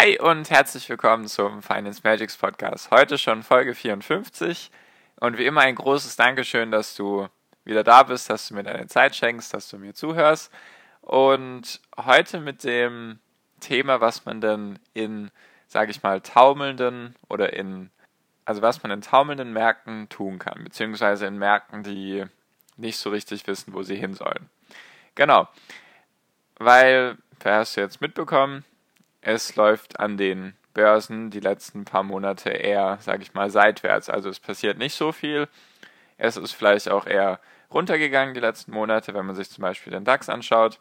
Hi und herzlich willkommen zum Finance Magics Podcast. Heute schon Folge 54 und wie immer ein großes Dankeschön, dass du wieder da bist, dass du mir deine Zeit schenkst, dass du mir zuhörst. Und heute mit dem Thema, was man denn in, sage ich mal, taumelnden oder in, also was man in taumelnden Märkten tun kann, beziehungsweise in Märkten, die nicht so richtig wissen, wo sie hin sollen. Genau. Weil, wer hast du jetzt mitbekommen, es läuft an den Börsen die letzten paar Monate eher, sage ich mal, seitwärts. Also es passiert nicht so viel. Es ist vielleicht auch eher runtergegangen die letzten Monate, wenn man sich zum Beispiel den DAX anschaut.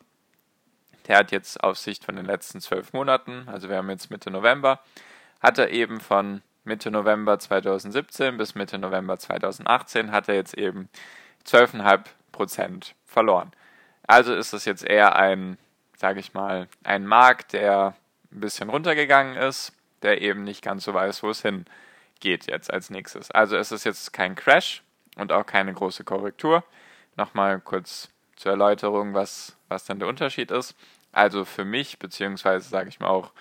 Der hat jetzt auf Sicht von den letzten zwölf Monaten, also wir haben jetzt Mitte November, hat er eben von Mitte November 2017 bis Mitte November 2018 hat er jetzt eben 12,5 Prozent verloren. Also ist es jetzt eher ein, sage ich mal, ein Markt, der ein bisschen runtergegangen ist, der eben nicht ganz so weiß, wo es hingeht jetzt als nächstes. Also es ist jetzt kein Crash und auch keine große Korrektur. Nochmal kurz zur Erläuterung, was, was dann der Unterschied ist. Also für mich, beziehungsweise sage ich mal auch,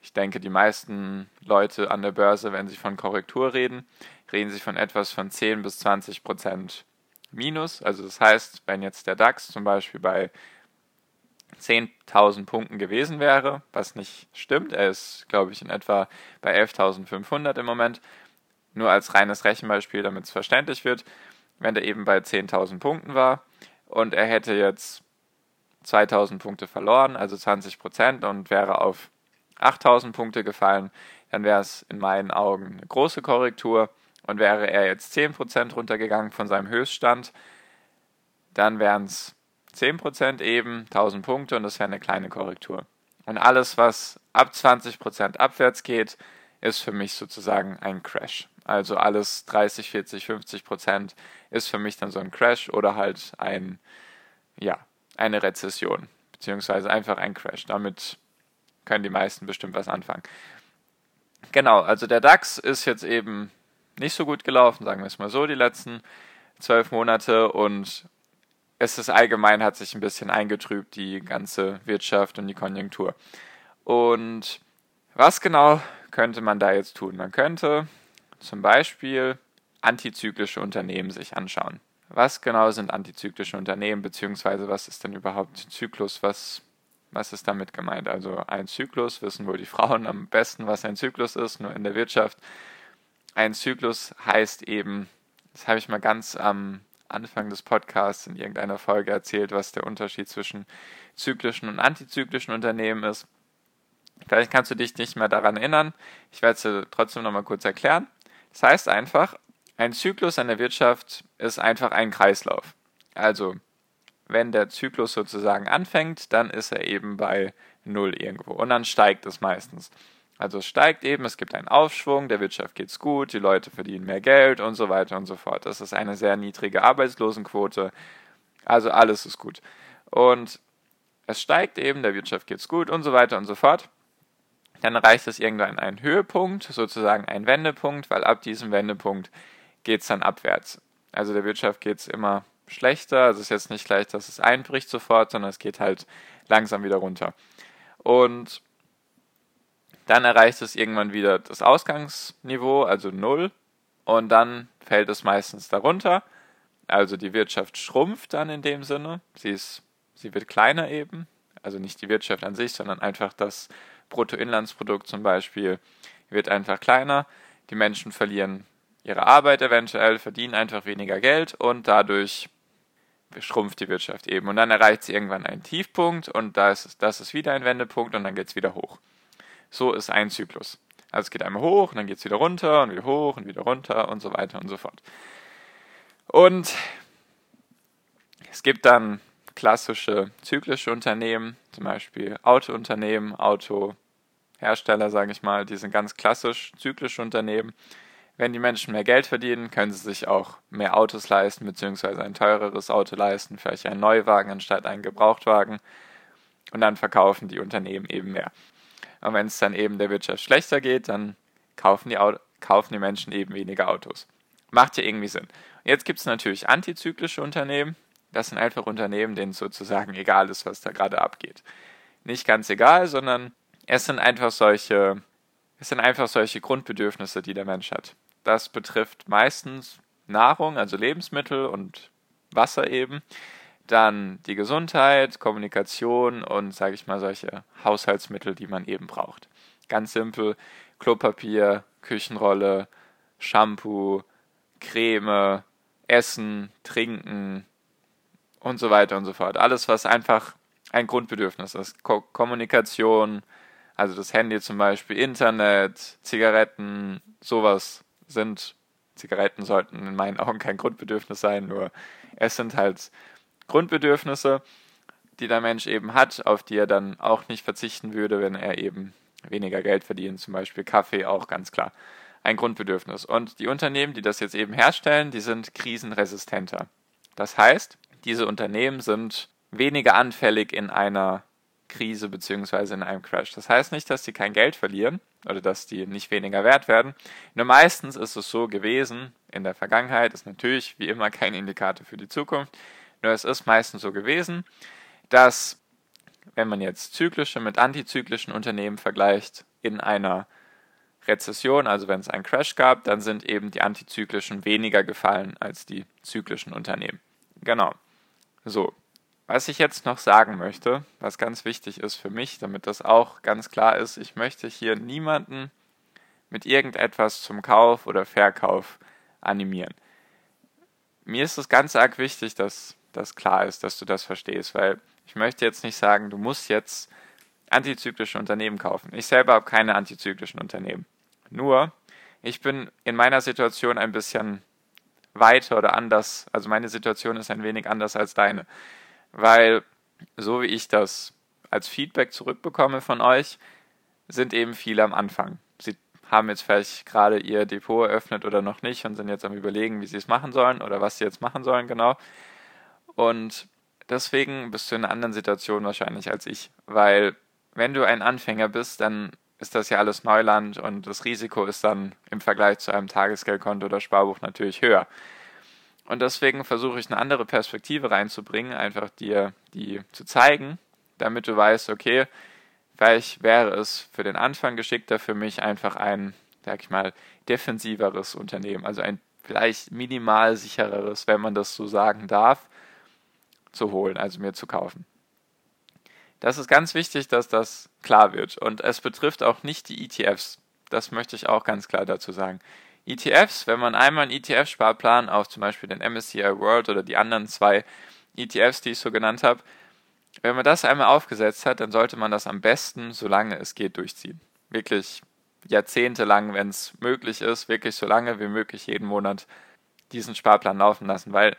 ich denke, die meisten Leute an der Börse, wenn sie von Korrektur reden, reden sie von etwas von 10 bis 20 Prozent Minus. Also das heißt, wenn jetzt der DAX zum Beispiel bei 10.000 Punkten gewesen wäre, was nicht stimmt. Er ist, glaube ich, in etwa bei 11.500 im Moment. Nur als reines Rechenbeispiel, damit es verständlich wird. Wenn er eben bei 10.000 Punkten war und er hätte jetzt 2.000 Punkte verloren, also 20 Prozent, und wäre auf 8.000 Punkte gefallen, dann wäre es in meinen Augen eine große Korrektur. Und wäre er jetzt 10 Prozent runtergegangen von seinem Höchststand, dann wären es 10% eben, 1000 Punkte und das wäre eine kleine Korrektur. Und alles, was ab 20% abwärts geht, ist für mich sozusagen ein Crash. Also alles 30, 40, 50% ist für mich dann so ein Crash oder halt ein, ja, eine Rezession, beziehungsweise einfach ein Crash. Damit können die meisten bestimmt was anfangen. Genau, also der DAX ist jetzt eben nicht so gut gelaufen, sagen wir es mal so, die letzten zwölf Monate und es ist allgemein, hat sich ein bisschen eingetrübt, die ganze Wirtschaft und die Konjunktur. Und was genau könnte man da jetzt tun? Man könnte zum Beispiel antizyklische Unternehmen sich anschauen. Was genau sind antizyklische Unternehmen, beziehungsweise was ist denn überhaupt Zyklus? Was, was ist damit gemeint? Also ein Zyklus, wissen wohl die Frauen am besten, was ein Zyklus ist, nur in der Wirtschaft. Ein Zyklus heißt eben, das habe ich mal ganz am Anfang des Podcasts in irgendeiner Folge erzählt, was der Unterschied zwischen zyklischen und antizyklischen Unternehmen ist. Vielleicht kannst du dich nicht mehr daran erinnern. Ich werde es dir trotzdem nochmal kurz erklären. Das heißt einfach, ein Zyklus an der Wirtschaft ist einfach ein Kreislauf. Also, wenn der Zyklus sozusagen anfängt, dann ist er eben bei Null irgendwo. Und dann steigt es meistens. Also es steigt eben, es gibt einen Aufschwung, der Wirtschaft geht's gut, die Leute verdienen mehr Geld und so weiter und so fort. Das ist eine sehr niedrige Arbeitslosenquote. Also alles ist gut. Und es steigt eben, der Wirtschaft geht's gut und so weiter und so fort. Dann erreicht es irgendwann einen Höhepunkt, sozusagen einen Wendepunkt, weil ab diesem Wendepunkt geht's dann abwärts. Also der Wirtschaft geht's immer schlechter. Also es ist jetzt nicht gleich, dass es einbricht sofort, sondern es geht halt langsam wieder runter. Und dann erreicht es irgendwann wieder das Ausgangsniveau, also null, und dann fällt es meistens darunter. Also die Wirtschaft schrumpft dann in dem Sinne. Sie, ist, sie wird kleiner eben. Also nicht die Wirtschaft an sich, sondern einfach das Bruttoinlandsprodukt zum Beispiel wird einfach kleiner. Die Menschen verlieren ihre Arbeit eventuell, verdienen einfach weniger Geld und dadurch schrumpft die Wirtschaft eben. Und dann erreicht sie irgendwann einen Tiefpunkt und ist, das ist wieder ein Wendepunkt und dann geht es wieder hoch. So ist ein Zyklus. Also es geht einmal hoch und dann geht es wieder runter und wieder hoch und wieder runter und so weiter und so fort. Und es gibt dann klassische zyklische Unternehmen, zum Beispiel Autounternehmen, Autohersteller Hersteller, sage ich mal, die sind ganz klassisch zyklische Unternehmen. Wenn die Menschen mehr Geld verdienen, können sie sich auch mehr Autos leisten, beziehungsweise ein teureres Auto leisten, vielleicht einen Neuwagen anstatt einen Gebrauchtwagen. Und dann verkaufen die Unternehmen eben mehr. Und wenn es dann eben der Wirtschaft schlechter geht, dann kaufen die, Auto, kaufen die Menschen eben weniger Autos. Macht ja irgendwie Sinn. Jetzt gibt es natürlich antizyklische Unternehmen. Das sind einfach Unternehmen, denen sozusagen egal ist, was da gerade abgeht. Nicht ganz egal, sondern es sind einfach solche, es sind einfach solche Grundbedürfnisse, die der Mensch hat. Das betrifft meistens Nahrung, also Lebensmittel und Wasser eben. Dann die Gesundheit, Kommunikation und, sage ich mal, solche Haushaltsmittel, die man eben braucht. Ganz simpel, Klopapier, Küchenrolle, Shampoo, Creme, Essen, Trinken und so weiter und so fort. Alles, was einfach ein Grundbedürfnis ist. Ko Kommunikation, also das Handy zum Beispiel, Internet, Zigaretten, sowas sind, Zigaretten sollten in meinen Augen kein Grundbedürfnis sein, nur es sind halt Grundbedürfnisse, die der Mensch eben hat, auf die er dann auch nicht verzichten würde, wenn er eben weniger Geld verdient, zum Beispiel Kaffee auch ganz klar ein Grundbedürfnis. Und die Unternehmen, die das jetzt eben herstellen, die sind krisenresistenter. Das heißt, diese Unternehmen sind weniger anfällig in einer Krise bzw. in einem Crash. Das heißt nicht, dass sie kein Geld verlieren oder dass die nicht weniger wert werden. Nur meistens ist es so gewesen, in der Vergangenheit ist natürlich wie immer kein Indikator für die Zukunft, nur es ist meistens so gewesen, dass wenn man jetzt zyklische mit antizyklischen Unternehmen vergleicht, in einer Rezession, also wenn es einen Crash gab, dann sind eben die antizyklischen weniger gefallen als die zyklischen Unternehmen. Genau. So, was ich jetzt noch sagen möchte, was ganz wichtig ist für mich, damit das auch ganz klar ist, ich möchte hier niemanden mit irgendetwas zum Kauf oder Verkauf animieren. Mir ist es ganz arg wichtig, dass das klar ist, dass du das verstehst, weil ich möchte jetzt nicht sagen, du musst jetzt antizyklische Unternehmen kaufen. Ich selber habe keine antizyklischen Unternehmen. Nur, ich bin in meiner Situation ein bisschen weiter oder anders. Also meine Situation ist ein wenig anders als deine. Weil, so wie ich das als Feedback zurückbekomme von euch, sind eben viele am Anfang. Sie haben jetzt vielleicht gerade ihr Depot eröffnet oder noch nicht und sind jetzt am Überlegen, wie sie es machen sollen oder was sie jetzt machen sollen, genau. Und deswegen bist du in einer anderen Situation wahrscheinlich als ich. Weil, wenn du ein Anfänger bist, dann ist das ja alles Neuland und das Risiko ist dann im Vergleich zu einem Tagesgeldkonto oder Sparbuch natürlich höher. Und deswegen versuche ich eine andere Perspektive reinzubringen, einfach dir die zu zeigen, damit du weißt, okay, vielleicht wäre es für den Anfang geschickter für mich einfach ein, sag ich mal, defensiveres Unternehmen, also ein vielleicht minimal sichereres, wenn man das so sagen darf, zu holen, also mir zu kaufen. Das ist ganz wichtig, dass das klar wird. Und es betrifft auch nicht die ETFs. Das möchte ich auch ganz klar dazu sagen. ETFs, wenn man einmal einen ETF-Sparplan auf zum Beispiel den MSCI World oder die anderen zwei ETFs, die ich so genannt habe, wenn man das einmal aufgesetzt hat, dann sollte man das am besten, solange es geht, durchziehen. Wirklich jahrzehntelang, wenn es möglich ist, wirklich so lange wie möglich jeden Monat diesen Sparplan laufen lassen, weil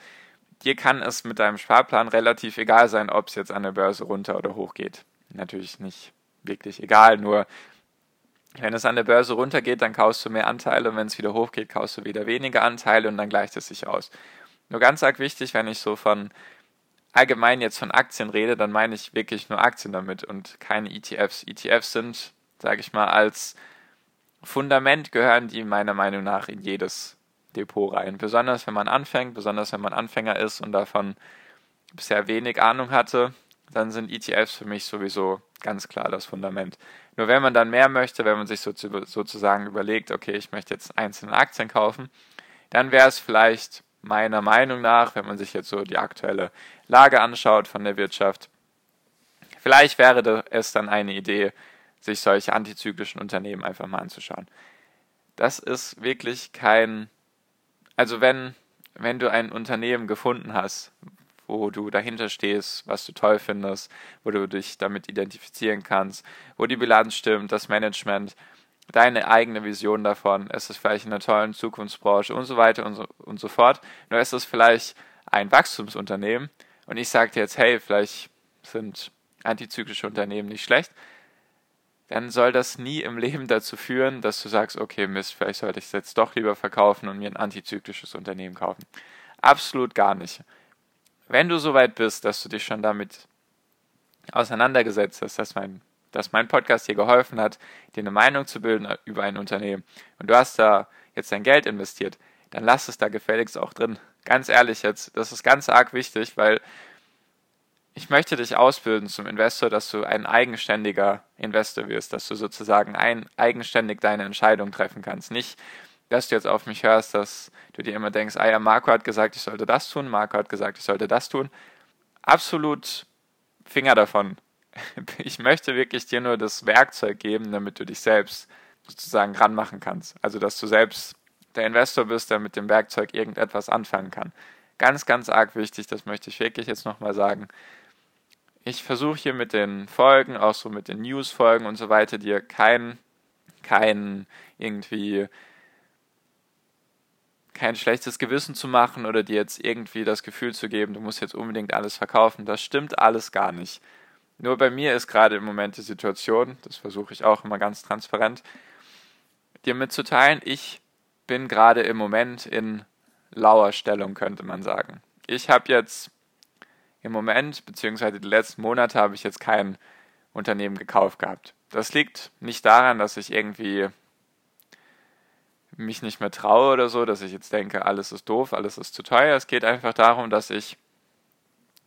dir kann es mit deinem Sparplan relativ egal sein, ob es jetzt an der Börse runter oder hoch geht. Natürlich nicht wirklich egal, nur wenn es an der Börse runtergeht, dann kaufst du mehr Anteile und wenn es wieder hochgeht, kaufst du wieder weniger Anteile und dann gleicht es sich aus. Nur ganz arg wichtig, wenn ich so von allgemein jetzt von Aktien rede, dann meine ich wirklich nur Aktien damit und keine ETFs. ETFs sind, sage ich mal, als Fundament gehören die meiner Meinung nach in jedes Depot rein. Besonders wenn man anfängt, besonders wenn man Anfänger ist und davon bisher wenig Ahnung hatte, dann sind ETFs für mich sowieso ganz klar das Fundament. Nur wenn man dann mehr möchte, wenn man sich sozusagen überlegt, okay, ich möchte jetzt einzelne Aktien kaufen, dann wäre es vielleicht meiner Meinung nach, wenn man sich jetzt so die aktuelle Lage anschaut von der Wirtschaft, vielleicht wäre es dann eine Idee, sich solche antizyklischen Unternehmen einfach mal anzuschauen. Das ist wirklich kein also wenn, wenn du ein Unternehmen gefunden hast, wo du dahinter stehst, was du toll findest, wo du dich damit identifizieren kannst, wo die Bilanz stimmt, das Management, deine eigene Vision davon, es ist vielleicht in einer tollen Zukunftsbranche und so weiter und so, und so fort. Nur ist es vielleicht ein Wachstumsunternehmen und ich sage dir jetzt, hey, vielleicht sind antizyklische Unternehmen nicht schlecht, dann soll das nie im Leben dazu führen, dass du sagst, okay, Mist, vielleicht sollte ich es jetzt doch lieber verkaufen und mir ein antizyklisches Unternehmen kaufen. Absolut gar nicht. Wenn du so weit bist, dass du dich schon damit auseinandergesetzt hast, dass mein, dass mein Podcast dir geholfen hat, dir eine Meinung zu bilden über ein Unternehmen und du hast da jetzt dein Geld investiert, dann lass es da gefälligst auch drin. Ganz ehrlich jetzt, das ist ganz arg wichtig, weil ich möchte dich ausbilden zum Investor, dass du ein eigenständiger Investor wirst, dass du sozusagen ein, eigenständig deine Entscheidung treffen kannst. Nicht, dass du jetzt auf mich hörst, dass du dir immer denkst, ah ja, Marco hat gesagt, ich sollte das tun, Marco hat gesagt, ich sollte das tun. Absolut Finger davon. Ich möchte wirklich dir nur das Werkzeug geben, damit du dich selbst sozusagen ranmachen kannst. Also, dass du selbst der Investor bist, der mit dem Werkzeug irgendetwas anfangen kann. Ganz, ganz arg wichtig, das möchte ich wirklich jetzt nochmal sagen. Ich versuche hier mit den Folgen, auch so mit den News-Folgen und so weiter, dir kein, kein irgendwie kein schlechtes Gewissen zu machen oder dir jetzt irgendwie das Gefühl zu geben, du musst jetzt unbedingt alles verkaufen. Das stimmt alles gar nicht. Nur bei mir ist gerade im Moment die Situation, das versuche ich auch immer ganz transparent, dir mitzuteilen, ich bin gerade im Moment in lauer Stellung, könnte man sagen. Ich habe jetzt im Moment, beziehungsweise die letzten Monate, habe ich jetzt kein Unternehmen gekauft gehabt. Das liegt nicht daran, dass ich irgendwie mich nicht mehr traue oder so, dass ich jetzt denke, alles ist doof, alles ist zu teuer. Es geht einfach darum, dass ich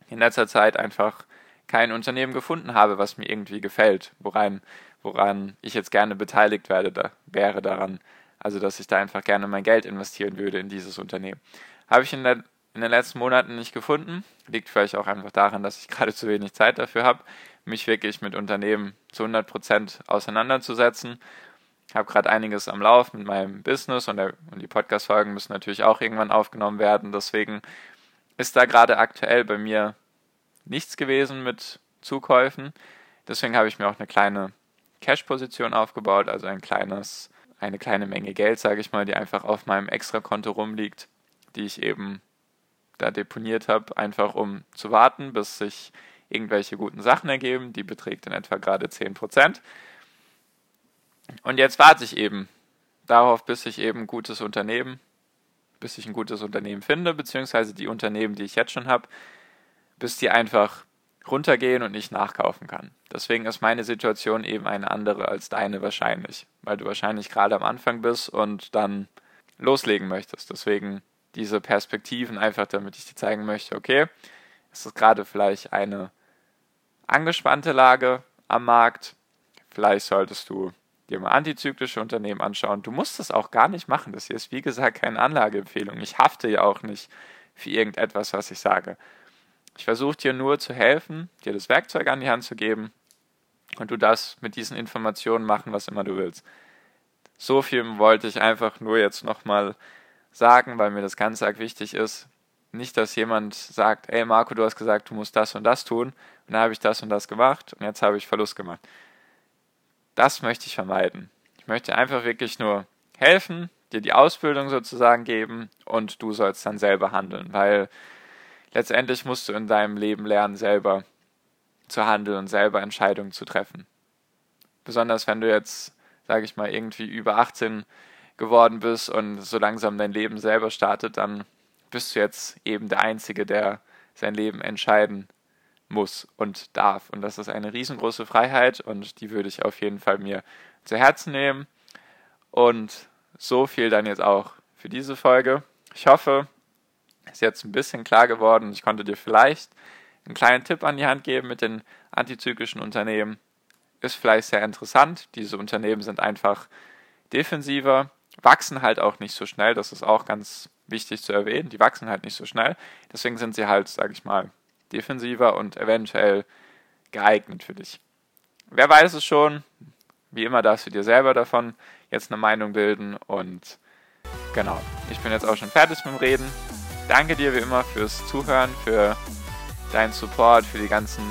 in letzter Zeit einfach kein Unternehmen gefunden habe, was mir irgendwie gefällt, woran, woran ich jetzt gerne beteiligt werde, da, wäre daran. Also, dass ich da einfach gerne mein Geld investieren würde in dieses Unternehmen. Habe ich in, der, in den letzten Monaten nicht gefunden. Liegt vielleicht auch einfach daran, dass ich gerade zu wenig Zeit dafür habe, mich wirklich mit Unternehmen zu 100 Prozent auseinanderzusetzen. Ich habe gerade einiges am Lauf mit meinem Business und, der, und die Podcast-Folgen müssen natürlich auch irgendwann aufgenommen werden. Deswegen ist da gerade aktuell bei mir nichts gewesen mit Zukäufen. Deswegen habe ich mir auch eine kleine Cash-Position aufgebaut, also ein kleines eine kleine Menge Geld, sage ich mal, die einfach auf meinem Extrakonto rumliegt, die ich eben da deponiert habe, einfach um zu warten, bis sich irgendwelche guten Sachen ergeben. Die beträgt in etwa gerade 10%. Und jetzt warte ich eben darauf, bis ich eben ein gutes Unternehmen, bis ich ein gutes Unternehmen finde, beziehungsweise die Unternehmen, die ich jetzt schon habe, bis die einfach runtergehen und nicht nachkaufen kann. Deswegen ist meine Situation eben eine andere als deine wahrscheinlich, weil du wahrscheinlich gerade am Anfang bist und dann loslegen möchtest. Deswegen diese Perspektiven einfach, damit ich dir zeigen möchte, okay, es ist gerade vielleicht eine angespannte Lage am Markt. Vielleicht solltest du dir mal antizyklische Unternehmen anschauen. Du musst das auch gar nicht machen. Das hier ist, wie gesagt, keine Anlageempfehlung. Ich hafte ja auch nicht für irgendetwas, was ich sage. Ich versuche dir nur zu helfen, dir das Werkzeug an die Hand zu geben und du darfst mit diesen Informationen machen, was immer du willst. So viel wollte ich einfach nur jetzt nochmal sagen, weil mir das ganz arg wichtig ist. Nicht, dass jemand sagt, ey Marco, du hast gesagt, du musst das und das tun und dann habe ich das und das gemacht und jetzt habe ich Verlust gemacht. Das möchte ich vermeiden. Ich möchte einfach wirklich nur helfen, dir die Ausbildung sozusagen geben und du sollst dann selber handeln, weil letztendlich musst du in deinem Leben lernen, selber zu handeln und selber Entscheidungen zu treffen. Besonders wenn du jetzt, sage ich mal, irgendwie über 18 geworden bist und so langsam dein Leben selber startet, dann bist du jetzt eben der Einzige, der sein Leben entscheiden muss und darf. Und das ist eine riesengroße Freiheit und die würde ich auf jeden Fall mir zu Herzen nehmen. Und so viel dann jetzt auch für diese Folge. Ich hoffe, ist jetzt ein bisschen klar geworden. Ich konnte dir vielleicht einen kleinen Tipp an die Hand geben mit den antizyklischen Unternehmen. Ist vielleicht sehr interessant. Diese Unternehmen sind einfach defensiver, wachsen halt auch nicht so schnell. Das ist auch ganz wichtig zu erwähnen. Die wachsen halt nicht so schnell. Deswegen sind sie halt, sage ich mal, defensiver und eventuell geeignet für dich. Wer weiß es schon. Wie immer darfst du dir selber davon jetzt eine Meinung bilden. Und genau, ich bin jetzt auch schon fertig mit dem Reden danke dir wie immer fürs Zuhören, für deinen Support, für die ganzen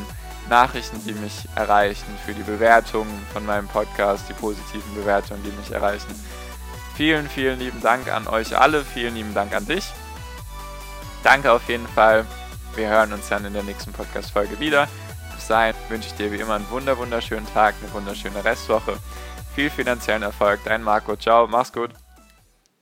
Nachrichten, die mich erreichen, für die Bewertungen von meinem Podcast, die positiven Bewertungen, die mich erreichen. Vielen, vielen lieben Dank an euch alle, vielen lieben Dank an dich. Danke auf jeden Fall. Wir hören uns dann in der nächsten Podcast-Folge wieder. Bis sein, wünsche ich dir wie immer einen wunder wunderschönen Tag, eine wunderschöne Restwoche. Viel finanziellen Erfolg, dein Marco. Ciao, mach's gut.